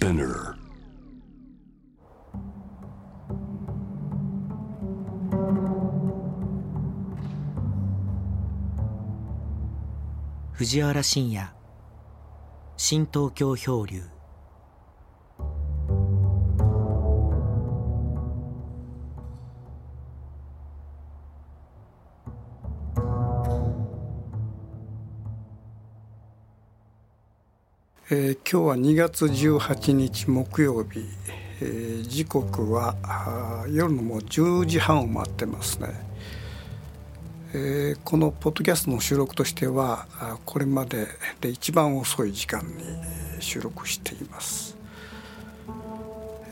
Spinner. 藤原信也新東京漂流えー、今日は2月18日木曜日、えー、時刻は夜のもう10時半を待ってますね、えー、このポッドキャストの収録としてはこれまでで一番遅い時間に収録しています。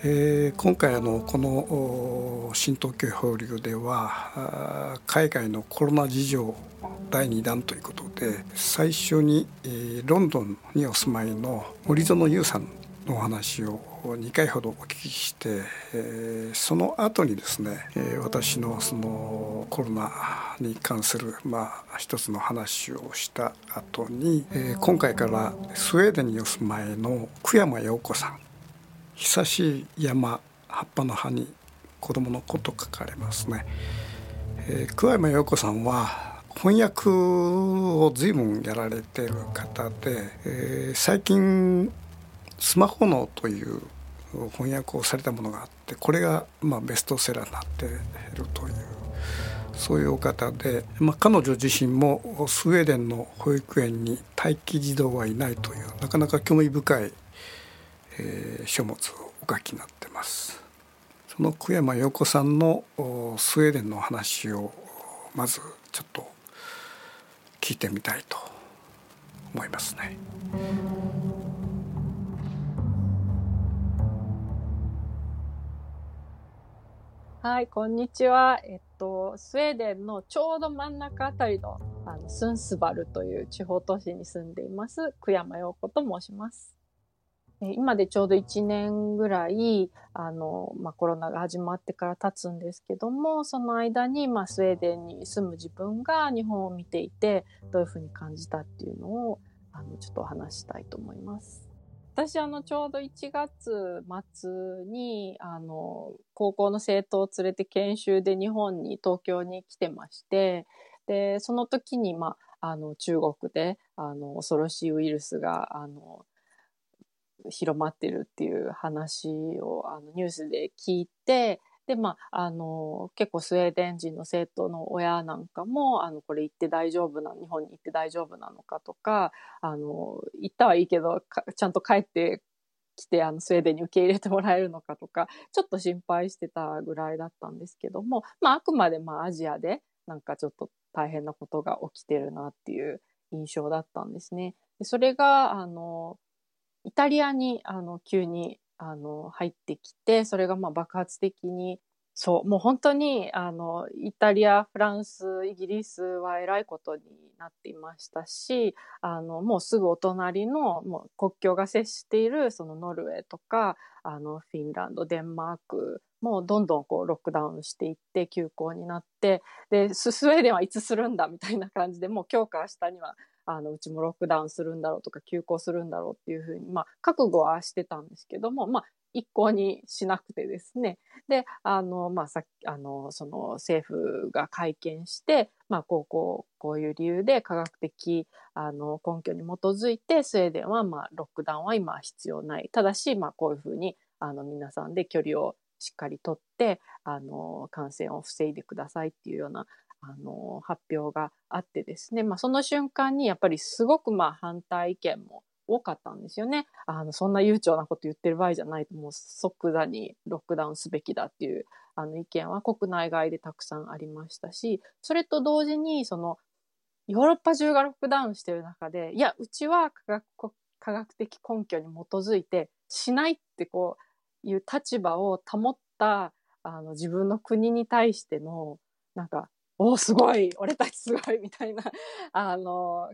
えー、今回あのこの新東京放流では海外のコロナ事情第2弾ということで最初に、えー、ロンドンにお住まいの森園優さんのお話を2回ほどお聞きして、えー、その後にですね、えー、私のそのコロナに関する、まあ、一つの話をした後に、えー、今回からスウェーデンにお住まいの久山陽子さん久しい山葉っぱの葉に子供の子と書かれますね、えー、桑山陽子さんは翻訳を随分やられてる方で、えー、最近スマホ脳という翻訳をされたものがあってこれがまあベストセラーになっているというそういうお方で、まあ、彼女自身もスウェーデンの保育園に待機児童はいないというなかなか興味深いえー、書物をお書きになってますその久山陽子さんのスウェーデンの話をまずちょっと聞いてみたいと思いますね。はい、こんにちは。えっと、スウェーデンのちょうど真ん中あたりの、あの、スンスバルという地方都市に住んでいます、久山陽子と申します。今でちょうど1年ぐらい、あの、まあ、コロナが始まってから経つんですけども、その間に、まあ、スウェーデンに住む自分が日本を見ていて、どういうふうに感じたっていうのを、あの、ちょっと話したいと思います。私、あの、ちょうど1月末に、あの、高校の生徒を連れて研修で日本に、東京に来てまして、で、その時に、ま、あの、中国で、あの、恐ろしいウイルスが、あの、広まってるっていう話をあのニュースで聞いて、で、まあ、あの、結構スウェーデン人の生徒の親なんかも、あの、これ行って大丈夫な、日本に行って大丈夫なのかとか、あの、行ったはいいけど、ちゃんと帰ってきて、あの、スウェーデンに受け入れてもらえるのかとか、ちょっと心配してたぐらいだったんですけども、まあ、あくまで、まあ、アジアで、なんかちょっと大変なことが起きてるなっていう印象だったんですね。でそれが、あの、イタリアにあの急にあの入ってきてそれがまあ爆発的にそうもう本当にあのイタリアフランスイギリスはえらいことになっていましたしあのもうすぐお隣のもう国境が接しているそのノルウェーとかあのフィンランドデンマークもうどんどんこうロックダウンしていって休校になってでスウェーデンはいつするんだみたいな感じでもう今日か明日にはあのうちもロックダウンするんだろうとか休校するんだろうっていうふうに、まあ、覚悟はしてたんですけども、まあ、一向にしなくてですね。で、あの、まあ、さっき、あの、その政府が会見して、まあ、こう、こう、こういう理由で科学的、あの、根拠に基づいて、スウェーデンは、まあ、ロックダウンは今必要ない。ただし、まあ、こういうふうに、あの、皆さんで距離をしっかりとって、あの、感染を防いでくださいっていうような、あの、発表があってですね、まあ、その瞬間にやっぱりすごくまあ反対意見も多かったんですよね。あの、そんな悠長なこと言ってる場合じゃないと、もう即座にロックダウンすべきだっていう、あの意見は国内外でたくさんありましたし、それと同時に、その、ヨーロッパ中がロックダウンしてる中で、いや、うちは科学科学的根拠に基づいてしないってこういう立場を保ったあの自分の国に対してのなんかおすごい俺たちすごいみたいな、あの、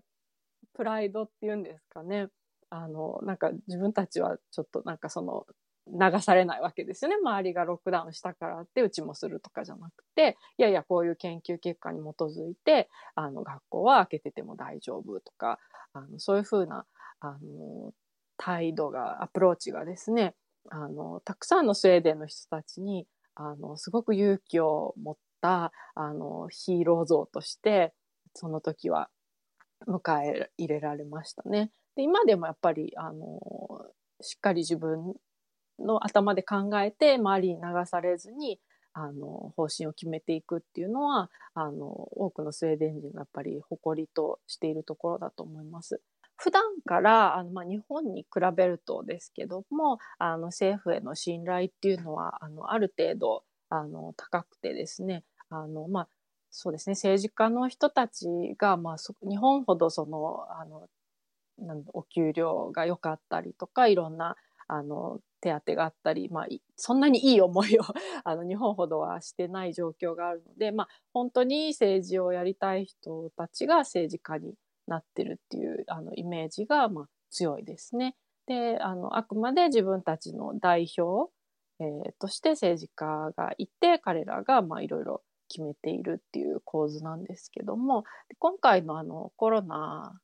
プライドっていうんですかね。あの、なんか自分たちはちょっとなんかその、流されないわけですよね。周りがロックダウンしたからってうちもするとかじゃなくて、いやいや、こういう研究結果に基づいて、あの、学校は開けてても大丈夫とか、あのそういうふうな、あの、態度が、アプローチがですね、あの、たくさんのスウェーデンの人たちに、あの、すごく勇気を持ってた、あの、ヒーロー像として、その時は迎え入れられましたね。で、今でもやっぱり、あの、しっかり自分の頭で考えて周りに流されずに、あの、方針を決めていくっていうのは、あの、多くのスウェーデン人がやっぱり誇りとしているところだと思います。普段からあの、まあ、日本に比べるとですけどもあの政府への信頼っていうのはあのある程度あの高くてですねあの、まあ、そうですね政治家の人たちが、まあ、日本ほどそのあのなんお給料が良かったりとかいろんなあの手当があったり、まあ、そんなにいい思いを あの日本ほどはしてない状況があるので、まあ、本当に政治をやりたい人たちが政治家になってるっていうあのイメージが、まあ、強いですね。であのあくまで自分たちの代表、えー、として政治家がいて彼らがまあいろいろ決めているっていう構図なんですけども今回のあのコロナ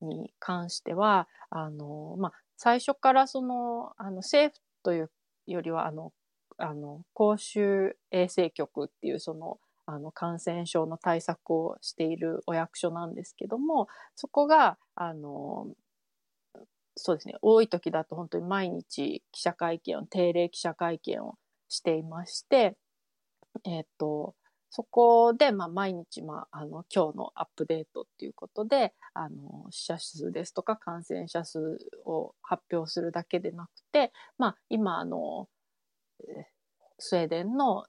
に関してはあの、まあ、最初からその、あの、政府というよりは、あの、あの、公衆衛生局っていう、その、あの、感染症の対策をしているお役所なんですけども、そこが、あの、そうですね、多い時だと本当に毎日記者会見を、定例記者会見をしていまして、えっ、と、そこで、まあ、毎日、まあ、あの、今日のアップデートっていうことで、あの、死者数ですとか感染者数を発表するだけでなくて、まあ、今、あの、スウェーデンの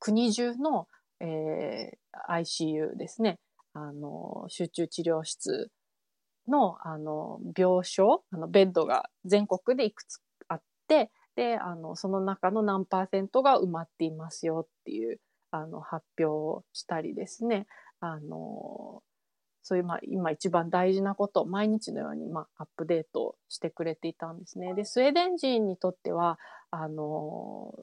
国中の、えー、ICU ですね、あの、集中治療室の、あの、病床、あの、ベッドが全国でいくつあって、で、あの、その中の何パーセントが埋まっていますよっていう、あの、発表したりですね、あの、そういう、まあ、今一番大事なことを毎日のように、まあ、アップデートしてくれていたんですね。で、スウェーデン人にとっては、あの、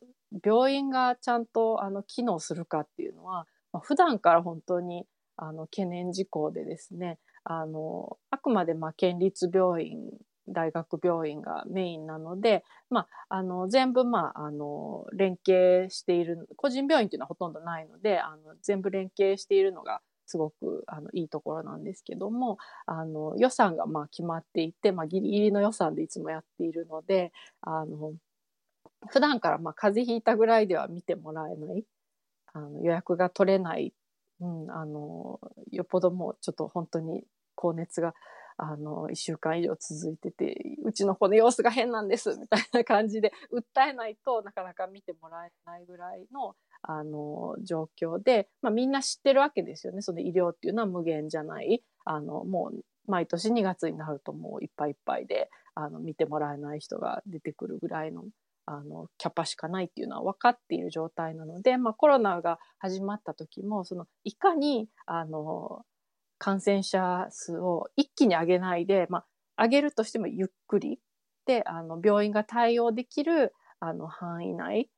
病院がちゃんと、あの、機能するかっていうのは、まあ、普段から本当に、あの、懸念事項でですね、あの、あくまで、まあ、県立病院大学病院がメインなので、まあ、あの、全部、まあ、あの、連携している、個人病院っていうのはほとんどないので、あの、全部連携しているのが、すごく、あの、いいところなんですけども、あの、予算が、まあ、決まっていて、まあ、ギリギリの予算でいつもやっているので、あの、普段から、まあ、風邪ひいたぐらいでは見てもらえない、あの、予約が取れない、うん、あの、よっぽどもう、ちょっと本当に高熱があの、一週間以上続いてて、うちの子の様子が変なんです、みたいな感じで、訴えないとなかなか見てもらえないぐらいの、あの、状況で、まあみんな知ってるわけですよね。その医療っていうのは無限じゃない。あの、もう、毎年2月になるともういっぱいいっぱいで、あの、見てもらえない人が出てくるぐらいの、あの、キャパしかないっていうのは分かっている状態なので、まあコロナが始まった時も、その、いかに、あの、感染者数を一気に上げないで、まあ、上げるとしてもゆっくりで、あの、病院が対応できる、あの、範囲内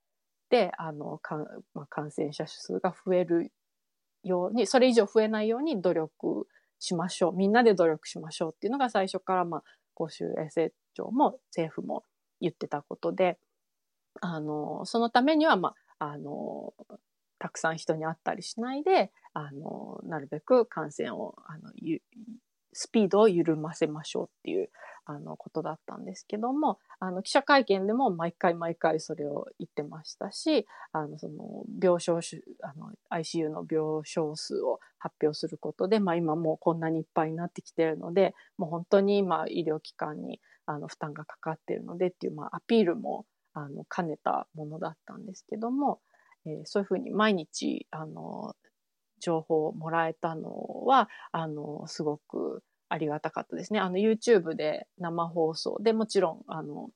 で、あの、かまあ、感染者数が増えるように、それ以上増えないように努力しましょう。みんなで努力しましょうっていうのが最初から、まあ、公衆衛生庁も政府も言ってたことで、あの、そのためには、まあ、あの、たくさん人に会ったりしないで、あの、なるべく感染を、あの、スピードを緩ませましょうっていう、あの、ことだったんですけども、あの、記者会見でも毎回毎回それを言ってましたし、あの、その、病床あの、ICU の病床数を発表することで、まあ今もうこんなにいっぱいになってきてるので、もう本当に今医療機関に、あの、負担がかかってるのでっていう、まあアピールも、あの、兼ねたものだったんですけども、えー、そういうふうに毎日、あの、情報をもらえたのは、あの、すごくありがたかったですね。あの、YouTube で生放送でもちろん、あの、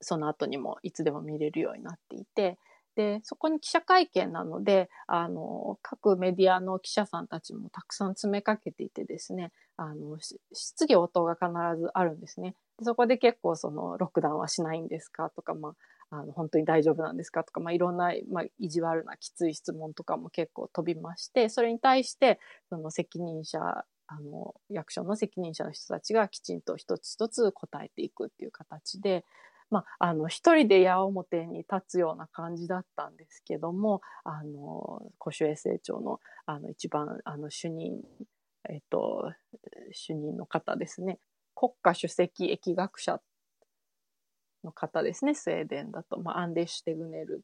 その後にもいつでも見れるようになっていて、で、そこに記者会見なので、あの、各メディアの記者さんたちもたくさん詰めかけていてですね、あの、質疑応答が必ずあるんですね。そこで結構その、ロックダウンはしないんですか？とか、まあ、あの本当に大丈夫なんですかとか、まあ、いろんな、まあ、意地悪なきつい質問とかも結構飛びましてそれに対してその責任者あの、役所の責任者の人たちがきちんと一つ一つ答えていくっていう形で、まあ、あの、一人で矢面に立つような感じだったんですけども、あの、古衛生庁の、あの、一番、あの、主任、えっと、主任の方ですね。国家主席疫学者の方ですね、スウェーデンだと、まあ、アンデシュテグネル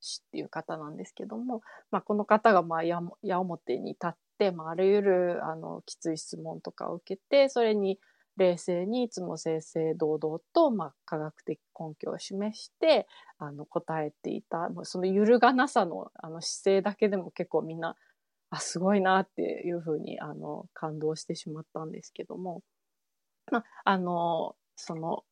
氏っていう方なんですけども、まあ、この方がまあ矢面に立って、まあ、あらゆるあのきつい質問とかを受けてそれに冷静にいつも正々堂々と、まあ、科学的根拠を示してあの答えていたその揺るがなさのあの姿勢だけでも結構みんなあすごいなっていうふうにあの感動してしまったんですけども、まあ、あのその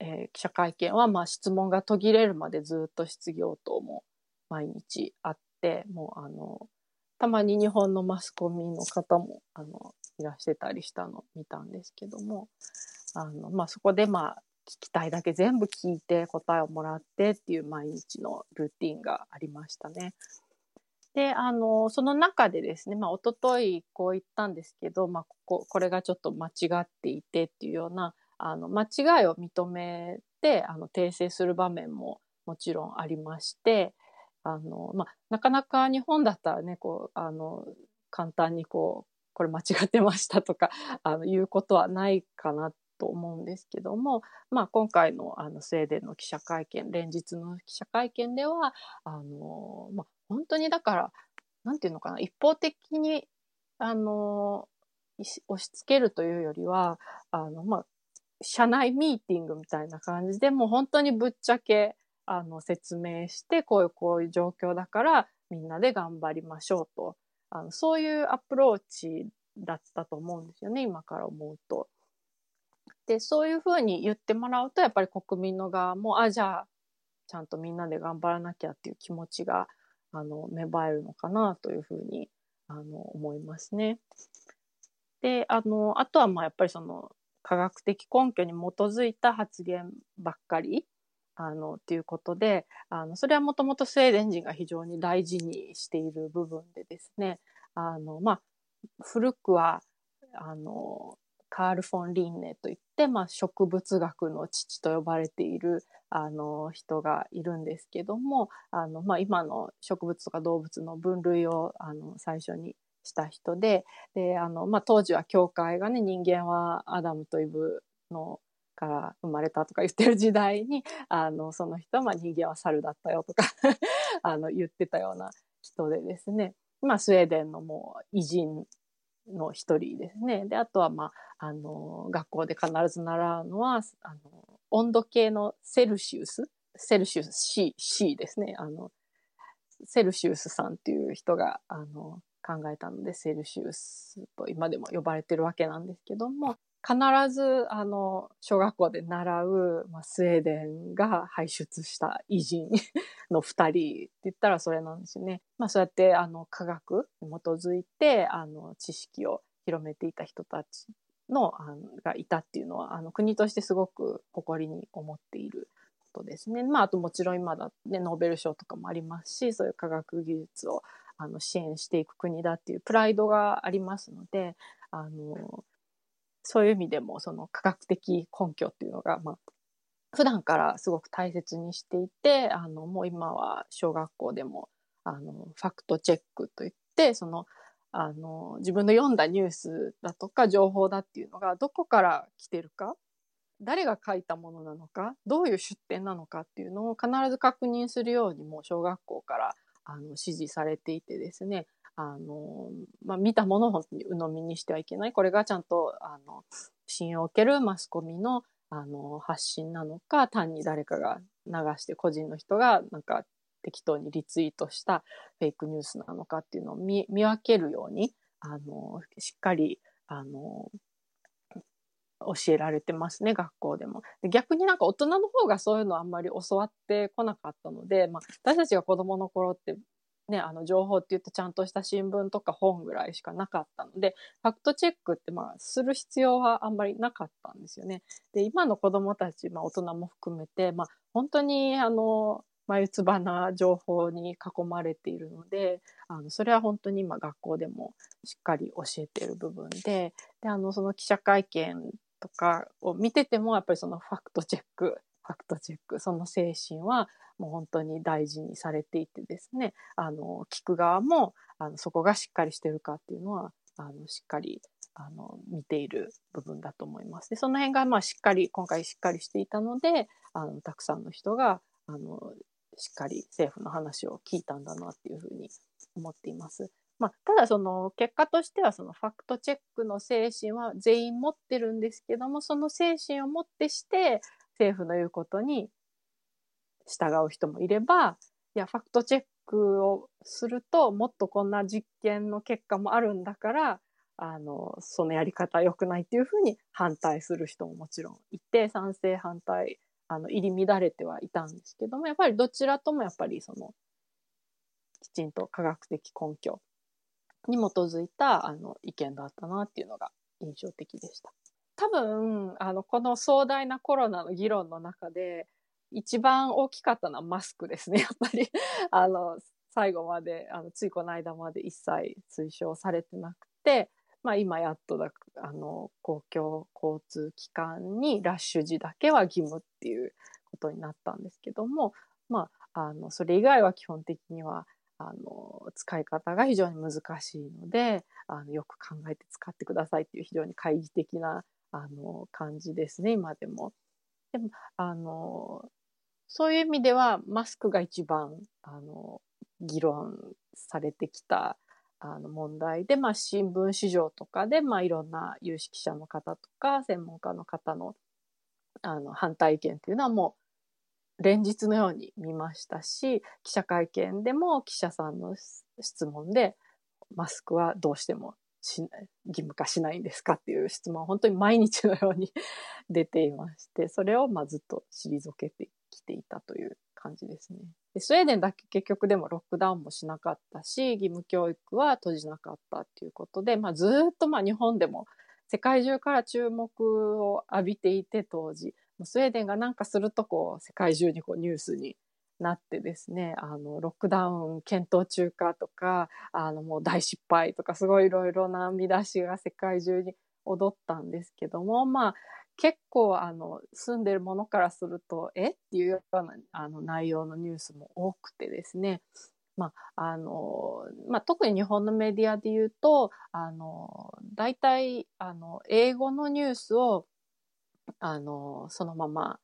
えー、記者会見は、まあ、質問が途切れるまでずっと質疑応答も毎日あって、もう、あの、たまに日本のマスコミの方も、あの、いらしてたりしたの見たんですけども、あの、まあ、そこで、まあ、聞きたいだけ全部聞いて答えをもらってっていう毎日のルーティンがありましたね。で、あの、その中でですね、まあ、おとといこう言ったんですけど、まあ、ここ、これがちょっと間違っていてっていうような、あの間違いを認めてあの訂正する場面ももちろんありましてあの、まあ、なかなか日本だったらねこうあの簡単にこうこれ間違ってましたとか あの言うことはないかなと思うんですけども、まあ、今回のあのスウェーデンの記者会見連日の記者会見ではあの、まあ、本当にだからなんていうのかな一方的にあの押し付けるというよりはあの、まあ、社内ミーティングみたいな感じでもう本当にぶっちゃけあの説明してこういうこういう状況だからみんなで頑張りましょうとあのそういうアプローチだったと思うんですよね今から思うと。でそういうふうに言ってもらうとやっぱり国民の側もあじゃあちゃんとみんなで頑張らなきゃっていう気持ちがあの芽生えるのかなというふうにあの思いますね。であのあとはまあやっぱりその科学的根拠に基づいた発言ばっかりあのっていうことであのそれはもともとスウェーデン人が非常に大事にしている部分でですねあの、まあ、古くはあのカール・フォン・リンネといって、まあ、植物学の父と呼ばれているあの人がいるんですけどもあの、まあ、今の植物とか動物の分類をあの最初にした人で、で、あの、まあ、当時は教会がね、人間はアダムとイブのから生まれたとか言ってる時代に、あの、その人は、まあ、人間は猿だったよとか あの、言ってたような人でですね、まあ、スウェーデンのもう偉人の一人ですね。で、あとは、まあ、あの、学校で必ず習うのは、あの、温度計のセルシウス、セルシウス C、C ですね。あの、セルシウスさんっていう人が、あの、考えたのでセルシウスと今でも呼ばれてるわけなんですけども必ずあの小学校で習う、まあ、スウェーデンが輩出した偉人の2人って言ったらそれなんですよね。まあ、そうやってあの科学に基づいてあの知識を広めていた人たちのあのがいたっていうのはあの国としてすごく誇りに思っていることですね。まあ、あともちろん今だねノーベル賞とかもありますしそういう科学技術をあの支援していく国だっていうプライドがありますのであのそういう意味でもその科学的根拠っていうのが、まあ、普段からすごく大切にしていてあのもう今は小学校でもあのファクトチェックといってそのあの自分の読んだニュースだとか情報だっていうのがどこから来てるか誰が書いたものなのかどういう出典なのかっていうのを必ず確認するようにもう小学校からあの指示されていてですねあの、まあ、見たものを本当に鵜呑みにしてはいけない。これがちゃんとあの信用を受けるマスコミのあの発信なのか単に誰かが流して個人の人がなんか適当にリツイートしたフェイクニュースなのかっていうのを見分けるようにあのしっかりあの教えられてますね、学校でも。で逆になんか大人の方がそういうのあんまり教わってこなかったので、まあ、私たちが子供の頃って、ね、あの情報って言ってちゃんとした新聞とか本ぐらいしかなかったので、ファクトチェックってまあする必要はあんまりなかったんですよね。で、今の子供たち、まあ大人も含めて、まあ本当にあの、眉唾な情報に囲まれているので、あの、それは本当に今学校でもしっかり教えている部分で、で、あの、その記者会見とかを見てても、やっぱりそのファクトチェック、ファクトチェック、その精神はもう本当に大事にされていてですね、あの、聞く側も、あの、そこがしっかりしてるかっていうのは、あの、しっかり、あの、見ている部分だと思います。で、その辺が、まあ、しっかり、今回しっかりしていたので、あの、たくさんの人が、あの、しっかり政府の話を聞いたんだなっていうふうに思っています。まあ、ただその結果としてはそのファクトチェックの精神は全員持ってるんですけども、その精神をもってして政府の言うことに従う人もいれば、いや、ファクトチェックをするともっとこんな実験の結果もあるんだから、あの、そのやり方良くないっていうふうに反対する人ももちろんいて、賛成反対あの、入り乱れてはいたんですけども、やっぱりどちらともやっぱりその、きちんと科学的根拠に基づいた、あの、意見だったなっていうのが印象的でした。多分、あの、この壮大なコロナの議論の中で、一番大きかったのはマスクですね、やっぱり。あの、最後まで、あの、ついこの間まで一切推奨されてなくて、まあ今やっとだ、あの、公共交通機関にラッシュ時だけは義務っていうことになったんですけども、まあ、あの、それ以外は基本的には、あの、使い方が非常に難しいので、あの、よく考えて使ってくださいっていう非常に懐疑的な、あの、感じですね、今でも。でも、あの、そういう意味では、マスクが一番、あの、議論されてきたあの問題で、まあ、新聞市場とかで、まあ、いろんな有識者の方とか専門家の方のあの反対意見っていうのはもう連日のように見ましたし記者会見でも記者さんの質問でマスクはどうしてもし義務化しないんですかっていう質問は本当に毎日のように出ていましてそれをまずっと退けてきていたという感じですね。でスウェーデンだけ結局でもロックダウンもしなかったし、義務教育は閉じなかったっていうことで、まあ、ずっとまあ日本でも世界中から注目を浴びていて当時、スウェーデンがなんかするとこう世界中にこうニュースになってですね、あの、ロックダウン検討中かとか、あの、もう大失敗とか、すごいいろいろな見出しが世界中に踊ったんですけども、まあ、結構あの住んでるものからするとえ？っていうようなあの内容のニュースも多くてですね。まああのまあ、特に日本のメディアで言うとあの大体あの英語のニュースをあのそのまま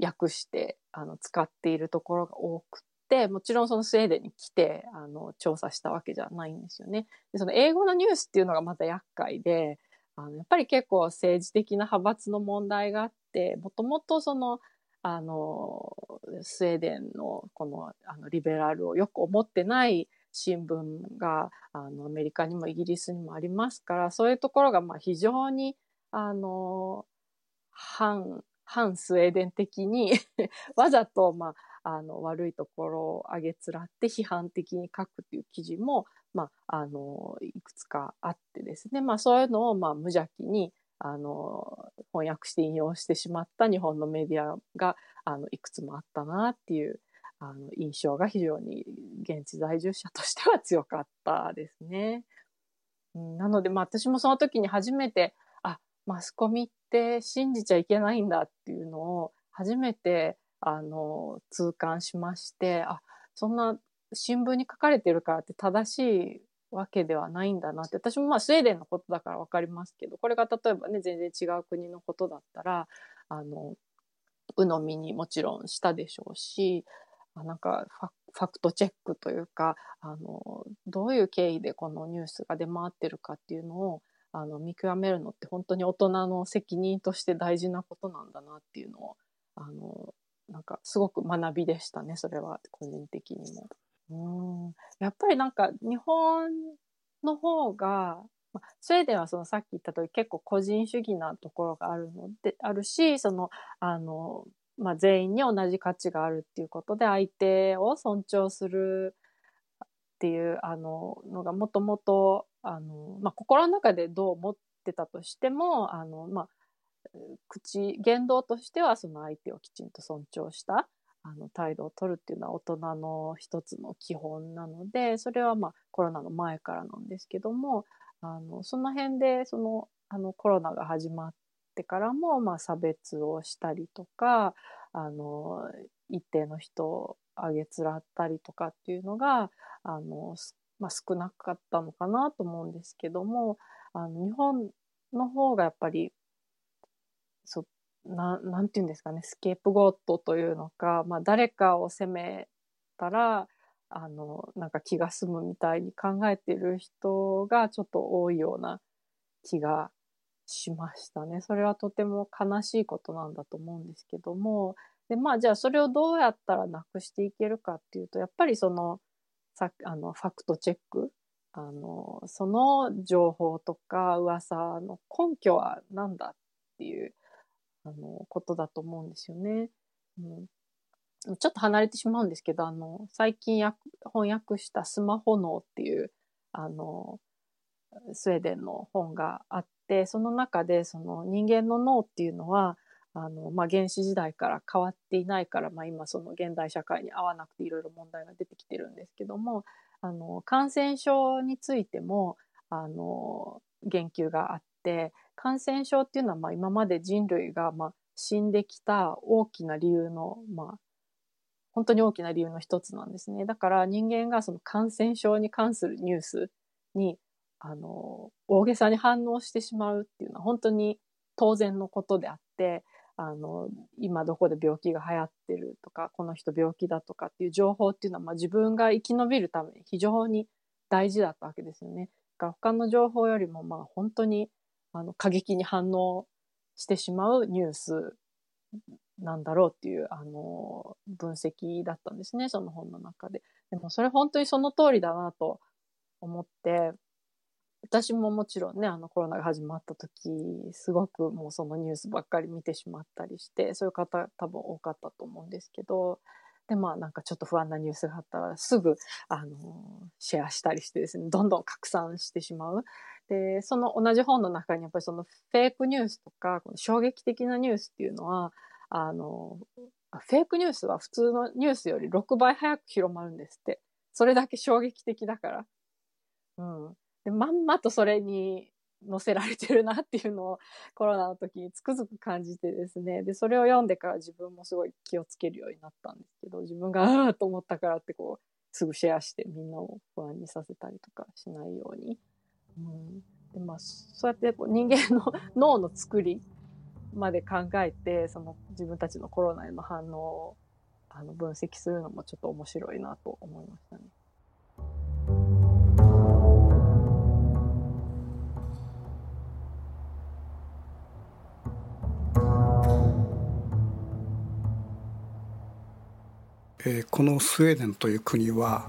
訳してあの使っているところが多くてもちろんそのスウェーデンに来てあの調査したわけじゃないんですよね。でその英語のニュースっていうのがまた厄介であのやっぱり結構政治的な派閥の問題があって、もともとその、あの、スウェーデンのこのあのリベラルをよく思ってない新聞があのアメリカにもイギリスにもありますから、そういうところがまあ非常にあの反、反スウェーデン的に わざとまああの悪いところを挙げつらって批判的に書くっていう記事もまあ、あの、いくつかあってですね、まあそういうのを、まあ無邪気に、あの、翻訳して引用してしまった日本のメディアが、あの、いくつもあったなっていう、あの、印象が非常に現地在住者としては強かったですね。なので、まあ私もその時に初めて、あ、マスコミって信じちゃいけないんだっていうのを初めて、あの、痛感しまして、あ、そんな新聞に書かれてるからって正しいわけではないんだなって、私もまあスウェーデンのことだからわかりますけど、これが例えばね、全然違う国のことだったら、あの、鵜呑みにもちろんしたでしょうし、なんかファクトチェックというか、あの、どういう経緯でこのニュースが出回ってるかっていうのを、あの、見極めるのって本当に大人の責任として大事なことなんだなっていうのを、あの、なんかすごく学びでしたね、それは個人的にも。うんやっぱりなんか日本の方が、ま、スウェーデンはそのさっき言った通り結構個人主義なところがあるので、あるし、その、あの、まあ、全員に同じ価値があるっていうことで相手を尊重するっていうあののがもともとあの、まあ、心の中でどう思ってたとしてもあの、まあ、口言動としてはその相手をきちんと尊重したあの態度を取るっていうのは大人の一つの基本なのでそれはまコロナの前からなんですけどもあのその辺でそのあのコロナが始まってからも、まあ、差別をしたりとかあの一定の人をあげつらったりとかっていうのがあの、まあ、少なかったのかなと思うんですけどもあの日本の方がやっぱりそななんていうんですかねスケープゴットというのか、まあ、誰かを責めたらあのなんか気が済むみたいに考えてる人がちょっと多いような気がしましたね。それはとても悲しいことなんだと思うんですけどもでまあじゃあそれをどうやったらなくしていけるかっていうとやっぱりそのさあのファクトチェックあのその情報とか噂の根拠は何だっていうあのことだと思うんですよね。うん、ちょっと離れてしまうんですけどあの最近翻訳した「スマホ脳」っていうあのスウェーデンの本があってその中でその人間の脳っていうのはあの、まあ、原始時代から変わっていないから、まあ、今その現代社会に合わなくていろいろ問題が出てきてるんですけどもあの感染症についてもあの言及があって感染症っていうのはまあ今まで人類がまあ死んできた大きな理由の、まあ、本当に大きな理由の一つなんですね。だから人間がその感染症に関するニュースにあの大げさに反応してしまうっていうのは本当に当然のことであってあの今どこで病気が流行ってるとかこの人病気だとかっていう情報っていうのは、まあ、自分が生き延びるために非常に大事だったわけですよね。だから他の情報よりもまあ本当にあの過激に反応してしまうニュースなんだろうっていうあの分析だったんですねその本の中で。でもそれ本当にその通りだなと思って私ももちろんね、あのコロナが始まった時、すごくもうそのニュースばっかり見てしまったりして、そういう方多分多かったと思うんですけど、で、まあなんかちょっと不安なニュースがあったらすぐ、あの、シェアしたりしてですね、どんどん拡散してしまう。で、その同じ本の中にやっぱりそのフェイクニュースとか、この衝撃的なニュースっていうのは、あの、フェイクニュースは普通のニュースより6倍早く広まるんですって。それだけ衝撃的だから。うん。でまんまとそれに載せられてるなっていうのをコロナの時につくづく感じてですねでそれを読んでから自分もすごい気をつけるようになったんですけど自分がああと思ったからってこうすぐシェアしてみんなを不安にさせたりとかしないように。うん、でまあそうやってこう人間の 脳の作りまで考えてその自分たちのコロナへの反応をあの分析するのもちょっと面白いなと思いましたね。えー、このスウェーデンという国は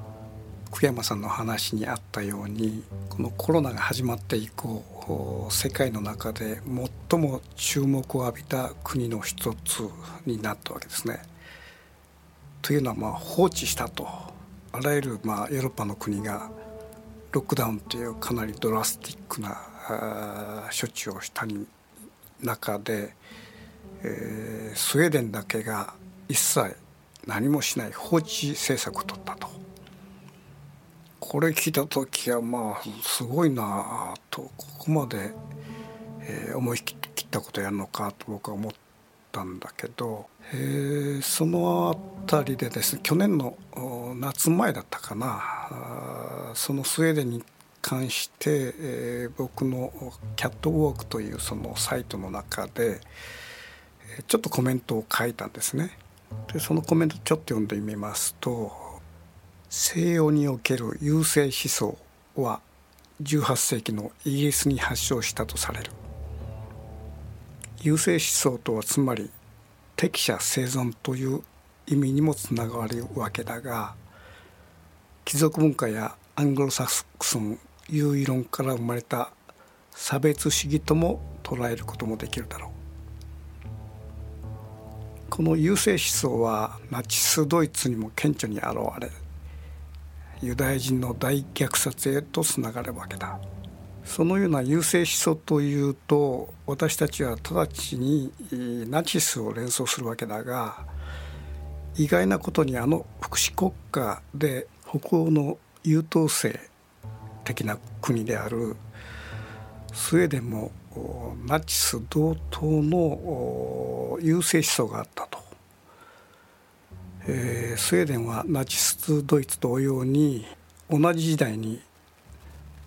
福山さんの話にあったようにこのコロナが始まって以降世界の中で最も注目を浴びた国の一つになったわけですね。というのはまあ放置したとあらゆるまあヨーロッパの国がロックダウンというかなりドラスティックな処置をした中で、えー、スウェーデンだけが一切何もしない放置政策を取ったとこれ聞いた時はまあすごいなとここまで、え、思い切ったことやるのかと僕は思ったんだけど、え、その辺りでですね去年の夏前だったかなそのスウェーデンに関して、え、僕のキャットウォークというそのサイトの中でちょっとコメントを書いたんですね。でそのコメントちょっと読んでみますと西洋における優勢思想は18世紀のイギリスに発祥したとされる。優勢思想とはつまり適者生存という意味にもつながるわけだが貴族文化やアングロサクソン優位論から生まれた差別主義とも捉えることもできるだろう。この優勢思想はナチスドイツにも顕著に現れユダヤ人の大虐殺へとつながるわけだ。そのような優勢思想というと私たちは直ちにナチスを連想するわけだが意外なことにあの福祉国家で北欧の優等生的な国であるスウェーデンもナチス同等の優勢思想があったと、えー、スウェーデンはナチスドイツ同様に同じ時代に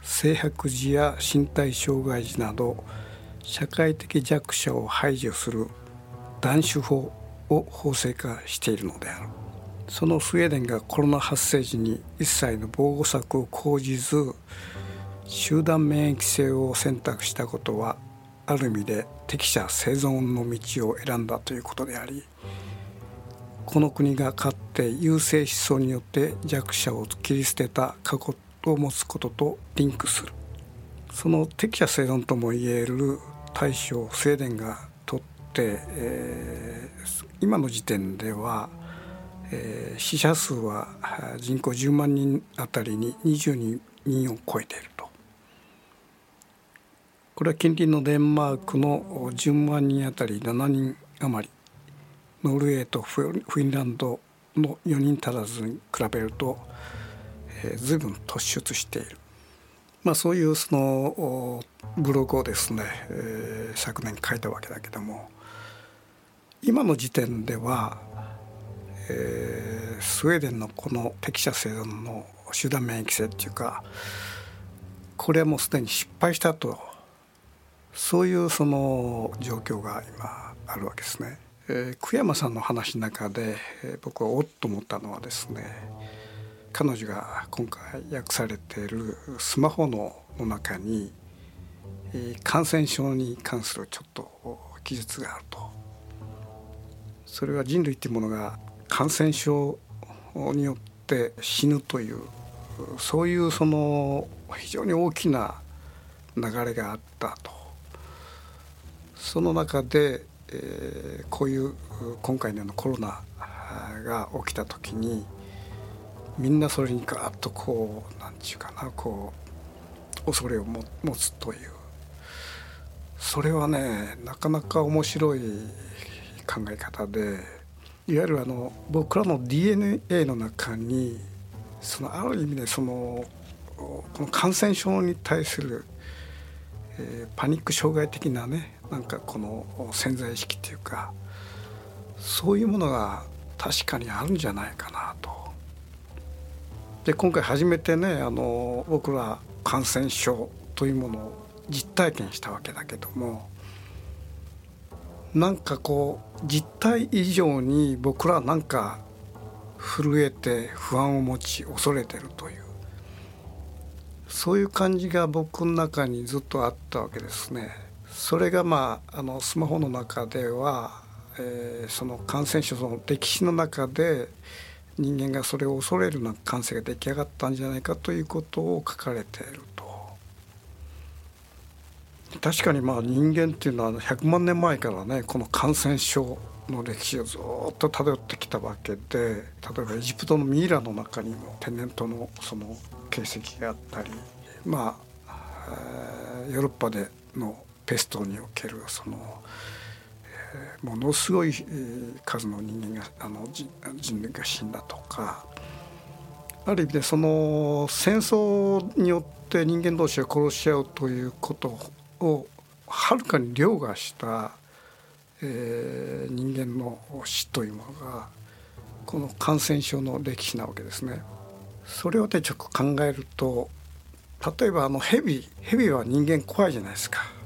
性白児や身体障害児など社会的弱者を排除する断種法を法制化しているのである。そのスウェーデンがコロナ発生時に一切の防護策を講じず集団免疫制を選択したことはある意味で適者生存の道を選んだということでありこの国がかって優勢思想によって弱者を切り捨てた過去を持つこととリンクする。その適者生存ともいえる対処をスウェーデンが取って、えー、今の時点では、えー、死者数は人口10万人あたりに22人を超えている。これは近隣のデンマークの10万人あたり7人余りノルウェーとフィンランドの4人足らずに比べると、えー、随分突出している。まあ、そういうそのブログをですね、えー、昨年書いたわけだけども今の時点では、えー、スウェーデンのこの適者生存の集団免疫制っていうかこれはもうすでに失敗したとそういうその状況が今あるわけですね。えー、久山さんの話の中で、えー、僕はおっと思ったのはですね彼女が今回訳されているスマホのの中に感染症に関するちょっと記述があるとそれは人類っていうものが感染症によって死ぬというそういうその非常に大きな流れがあったとその中で、えー、こういう今回のようなコロナが起きた時にみんなそれにガーッとこう何て言うかなこう恐れを持つという。それはねなかなか面白い考え方でいわゆるあの僕らの DNA の中にそのある意味でそのこの感染症に対する、えー、パニック障害的なねなんかこの潜在意識っていうかそういうものが確かにあるんじゃないかなと。で今回初めてねあの僕ら感染症というものを実体験したわけだけどもなんかこう実体以上に僕らなんか震えて不安を持ち恐れてるというそういう感じが僕の中にずっとあったわけですね。それがまああのスマホの中では、えー、その感染症の歴史の中で人間がそれを恐れるような感性が出来上がったんじゃないかということを書かれていると。確かにまあ人間っていうのは100万年前からねこの感染症の歴史をずっと漂ってきたわけで例えばエジプトのミイラの中にも天然痘のその形跡があったりまあヨーロッパでのペストにおけるそのえものすごい数の人間があの人類が死んだとかある意味でその戦争によって人間同士が殺し合うということをはるかに凌駕した、えー、人間の死というものがこの感染症の歴史なわけですね。それをちょっと考えると例えばあのヘビヘビは人間怖いじゃないですか。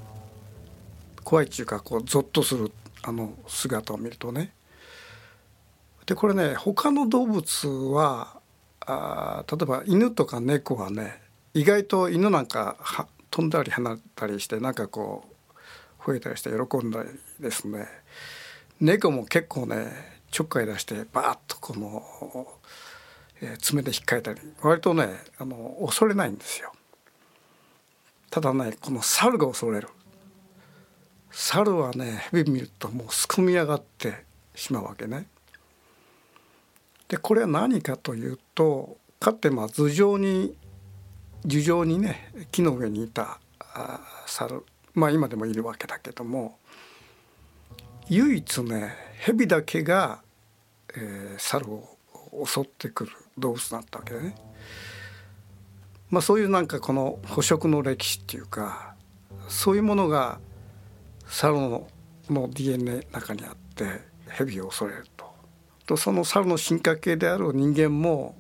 怖いっていうかこうゾッとするあの姿を見るとね。でこれね他の動物はあ例えば犬とか猫はね意外と犬なんかは飛んだり離れたりしてなんかこう吠えたりして喜んだりですね。猫も結構ねちょっかい出してバーッとこの、えー、爪で引っかいたり割とねあの恐れないんですよ。ただねこの猿が恐れる。猿はね蛇見るともうすくみ上がってしまうわけね。でこれは何かというとかってまあ頭上に樹上にね木の上にいた猿まあ今でもいるわけだけども唯一ね蛇だけが、えー、猿を襲ってくる動物だったわけね。まあ、そういうなんかこの捕食の歴史っていうかそういうものが猿のの DNA の中にあって蛇を恐れると。とその猿の進化系である人間も、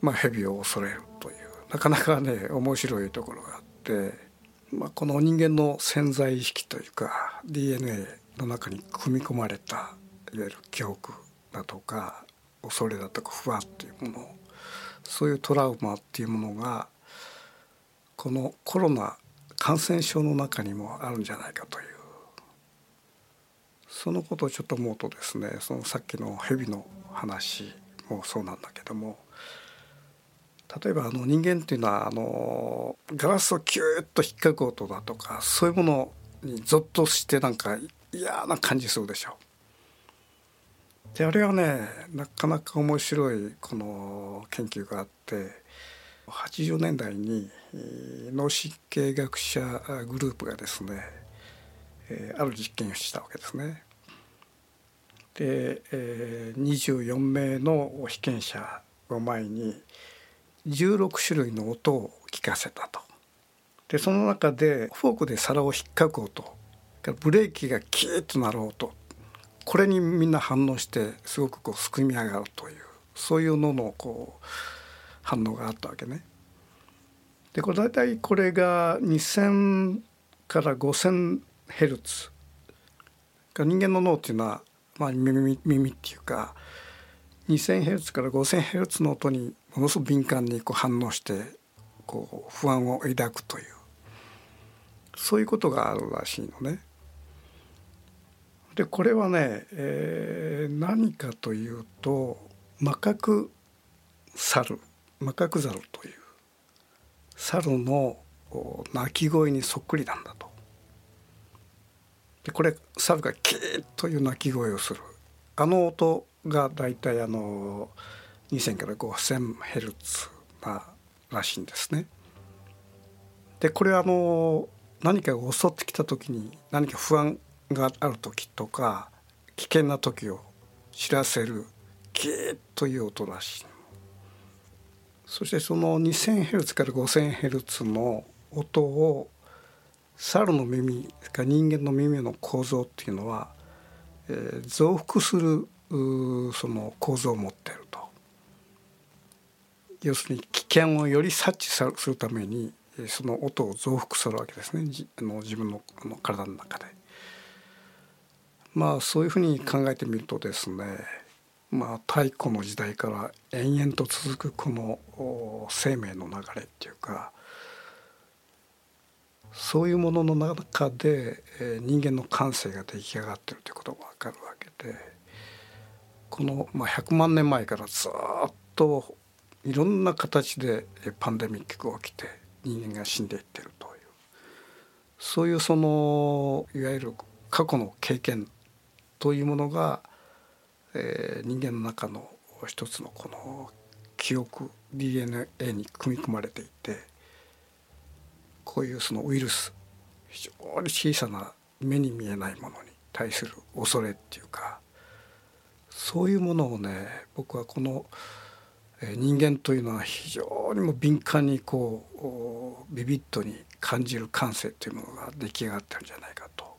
まあ、蛇を恐れるというなかなかね面白いところがあって、まあ、この人間の潜在意識というか DNA の中に組み込まれたいわゆる記憶だとか恐れだとか不安っていうものそういうトラウマっていうものがこのコロナ感染症の中にもあるんじゃないかというそのことをちょっと思うとですねそのさっきの蛇の話もそうなんだけども例えばあの人間っていうのはあのガラスをキューッと引っかく音だとかそういうものにゾッとしてなんか嫌な感じするでしょう。であれはねなかなか面白いこの研究があって80年代に脳神経学者グループがですねある実験をしたわけですね。で24名の被験者を前に16種類の音を聞かせたと。でその中でフォークで皿を引っかく音ブレーキがキーッとなる音これにみんな反応してすごくこうすくみ上がるというそういうののこう反応があったわけね。でこれ大体これが2,000から5,000ヘルツ。人間の脳っていうのは、まあ、耳耳っていうか2,000ヘルツから5,000ヘルツの音にものすごく敏感にこう反応してこう不安を抱くという。そういうことがあるらしいのね。でこれはね、えー、何かというとマカク猿。マカクザルという。猿の鳴き声にそっくりなんだと。でこれ猿がキーッという鳴き声をするあの音がだいたいあの2,000から5,000ヘルツならしいんですね。でこれはあの何かが襲ってきた時に何か不安がある時とか危険な時を知らせるキーッという音らしいそしてその 2000Hz から 5000Hz の音を猿の耳か人間の耳の構造っていうのは、えー、増幅するその構造を持っていると要するに危険をより察知するためにその音を増幅するわけですねあの自分のあの体の中で。まあそういうふうに考えてみるとですねまあ太古の時代から延々と続くこの生命の流れっていうかそういうものの中で人間の感性が出来上がってるということが分かるわけでこの100万年前からずっといろんな形でパンデミックが起きて人間が死んでいってるというそういうそのいわゆる過去の経験というものが、えー、人間の中の一つのこの記憶 DNA に組み込まれていてこういうそのウイルス非常に小さな目に見えないものに対する恐れっていうかそういうものをね僕はこの人間というのは非常にも敏感にこうビビッドに感じる感性というものが出来上がってるんじゃないかと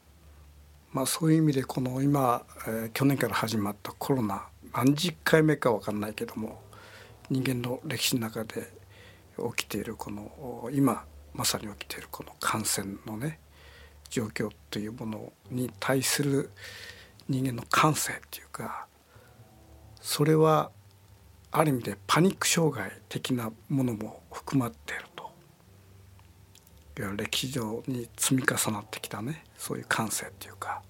まあ、そういう意味でこの今、えー、去年から始まったコロナ何十回目か分かんないけども人間の歴史の中で起きているこの今まさに起きているこの感染のね状況というものに対する人間の感性っていうかそれはある意味でパニック障害的なものも含まっていると。歴史上に積み重なってきたねそういう感性っていうか。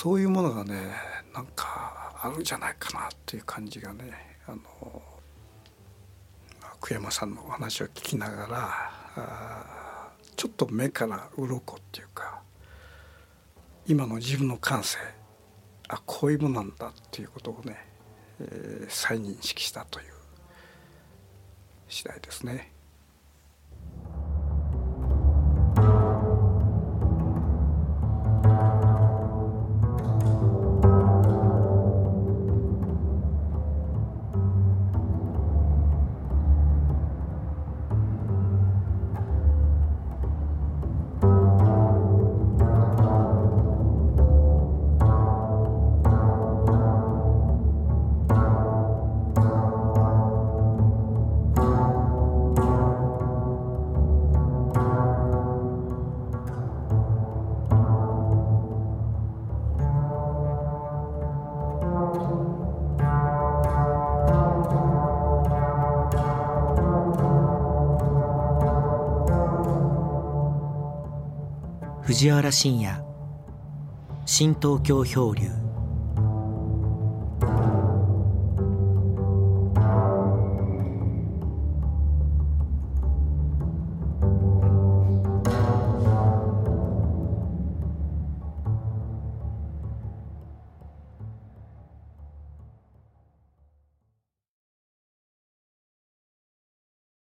そういうものがねなんかあるんじゃないかなっていう感じがねあの久山さんのお話を聞きながらちょっと目から鱗っていうか今の自分の感性あこういうものなんだっていうことをね、えー、再認識したという次第ですね。藤原信也。新東京漂流。